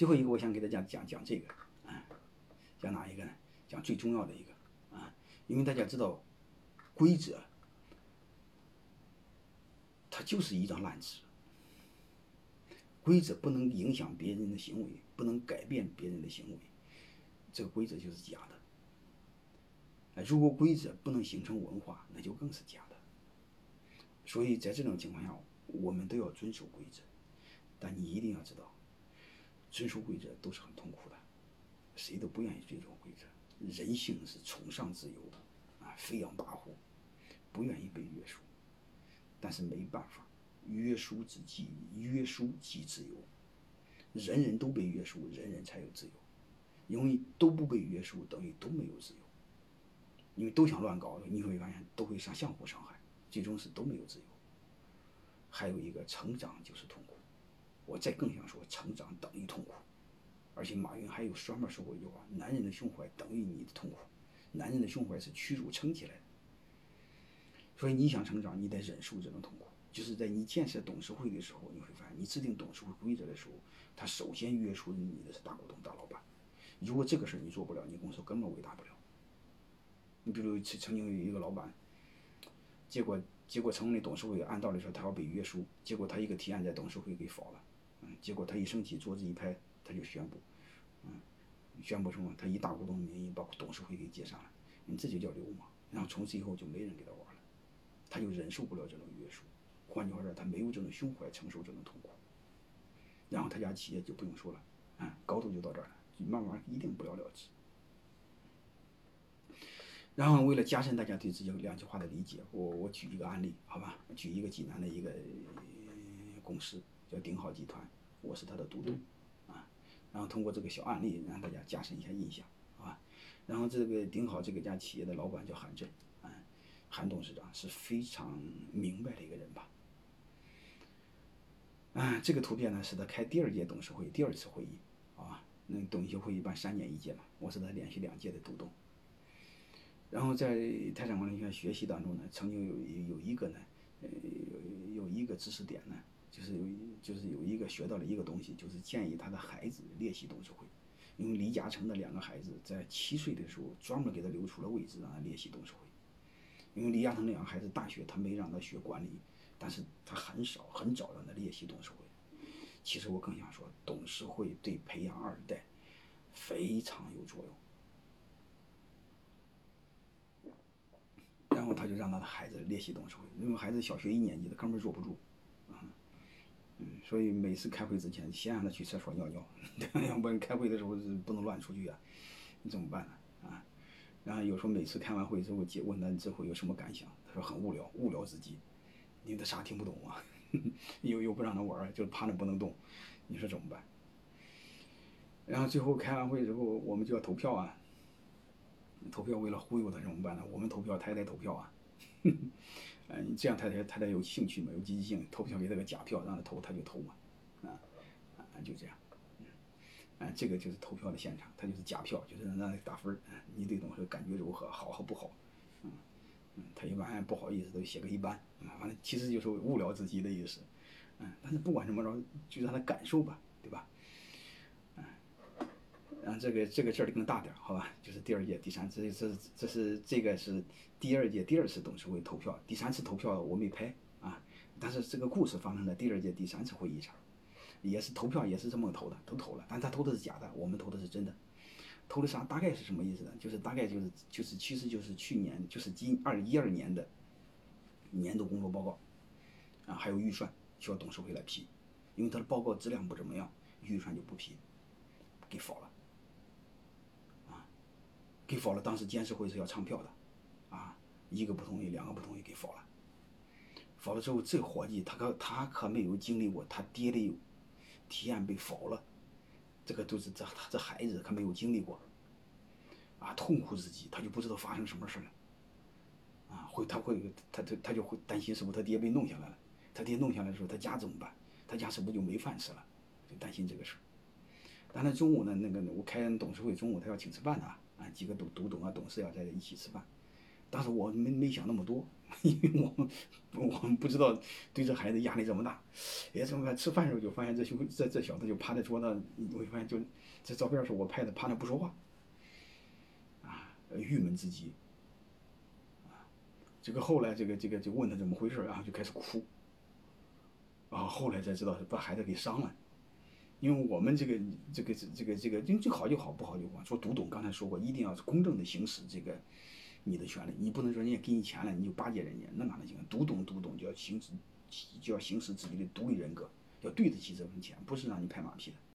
最后一个，我想给大家讲讲这个，啊，讲哪一个呢？讲最重要的一个，啊，因为大家知道，规则，它就是一张烂纸。规则不能影响别人的行为，不能改变别人的行为，这个规则就是假的。如果规则不能形成文化，那就更是假的。所以在这种情况下，我们都要遵守规则，但你一定要知道，遵守规则都是很痛苦的，谁都不愿意遵守规则。人性是崇尚自由的，啊，飞扬跋扈，不愿意被约束，但是没办法。约束之即约束即自由，人人都被约束，人人才有自由。因为都不被约束，等于都没有自由。因为都想乱搞，你会发现都会相相互伤害，最终是都没有自由。还有一个，成长就是痛苦。我再更想说，成长等于痛苦。而且马云还有专门说过一句话：男人的胸怀等于你的痛苦，男人的胸怀是屈辱撑起来的。所以你想成长，你得忍受这种痛苦。就是在你建设董事会的时候，你会发现，你制定董事会规则的时候，他首先约束你的是大股东、大老板。如果这个事儿你做不了，你公司根本伟大不了。你比如曾曾经有一个老板，结果结果成立董事会，按道理说他要被约束，结果他一个提案在董事会给否了，嗯，结果他一生气，桌子一拍，他就宣布，嗯，宣布什么？他以大股东的名义把董事会给解散了，你这就叫流氓。然后从此以后就没人给他玩了，他就忍受不了这种约束。换句话说，他没有这种胸怀承受这种痛苦，然后他家企业就不用说了，啊，高度就到这儿了，慢慢一定不了了之。然后为了加深大家对这两句话的理解，我我举一个案例，好吧？举一个济南的一个公司叫鼎好集团，我是他的督董，啊，然后通过这个小案例让大家加深一下印象，好吧？然后这个鼎好这个家企业的老板叫韩正，啊，韩董事长是非常明白的一个人吧？啊，这个图片呢是他开第二届董事会第二次会议，啊，那董事会一般三年一届嘛，我是他连续两届的督董。然后在泰山管理学院学习当中呢，曾经有有一个呢，呃，有有一个知识点呢，就是有一就是有一个学到了一个东西，就是建议他的孩子列席董事会，因为李嘉诚的两个孩子在七岁的时候专门给他留出了位置让他列席董事会，因为李嘉诚两个孩子大学他没让他学管理。但是他很少很早让他列席董事会。其实我更想说，董事会对培养二代非常有作用。然后他就让他的孩子列席董事会，因为孩子小学一年级的根本坐不住，啊，所以每次开会之前先让他去厕所尿尿，要不然开会的时候不能乱出去啊，你怎么办呢？啊，然后有时候每次开完会之后，问他之后有什么感想，他说很无聊，无聊至极。你的啥听不懂啊？又又不让他玩，就趴那不能动，你说怎么办？然后最后开完会之后，我们就要投票啊。投票为了忽悠他怎么办呢？我们投票，他也得投票啊。嗯，这样他才他才有兴趣嘛，有积极性。投票给他个假票，让他投他就投嘛。啊啊，就这样。啊，这个就是投票的现场，他就是假票，就是让他打分。你对东西感觉如何？好和不好？嗯嗯。他一般不好意思，都写个一般，啊，反正其实就是无聊至极的意思，嗯，但是不管怎么着，就让他感受吧，对吧？这个这个事儿更大点儿，好吧？就是第二届、第三次，这这是这个是第二届第二次董事会投票，第三次投票我没拍啊，但是这个故事发生在第二届第三次会议上，也是投票也是这么投的，都投了，但他投的是假的，我们投的是真的。投的啥？大概是什么意思呢？就是大概就是就是，其实就是去年就是今二一二年的年度工作报告啊，还有预算需要董事会来批，因为他的报告质量不怎么样，预算就不批，给否了，否了。当时监事会是要唱票的啊，一个不同意，两个不同意，给否了。否了之后，这伙计他可他可没有经历过他爹的提案被否了。这个都是这他这孩子可没有经历过，啊，痛苦至极，他就不知道发生什么事了，啊，会他会他他他就会担心是不是他爹被弄下来了，他爹弄下来的时候他家怎么办？他家是不是就没饭吃了？就担心这个事儿。但是中午呢，那个我开董事会，中午他要请吃饭呢，啊几个董董董啊董事要在一起吃饭，但是我没没想那么多，因为我们我们不知道对这孩子压力这么大，哎，怎么办？吃饭的时候就发现这兄这这小子就趴在桌子上，我就发现就这照片是我拍的，趴那不说话，啊，郁闷至极，啊，这个后来这个这个就问他怎么回事，然后就开始哭，啊，后来才知道是把孩子给伤了。因为我们这个这个这个这个，就就好就好，不好就不好。说读懂，刚才说过，一定要公正的行使这个你的权利，你不能说人家给你钱了，你就巴结人家，那哪能行？读懂读懂就要行使，就要行使自己的独立人格，要对得起这份钱，不是让你拍马屁的。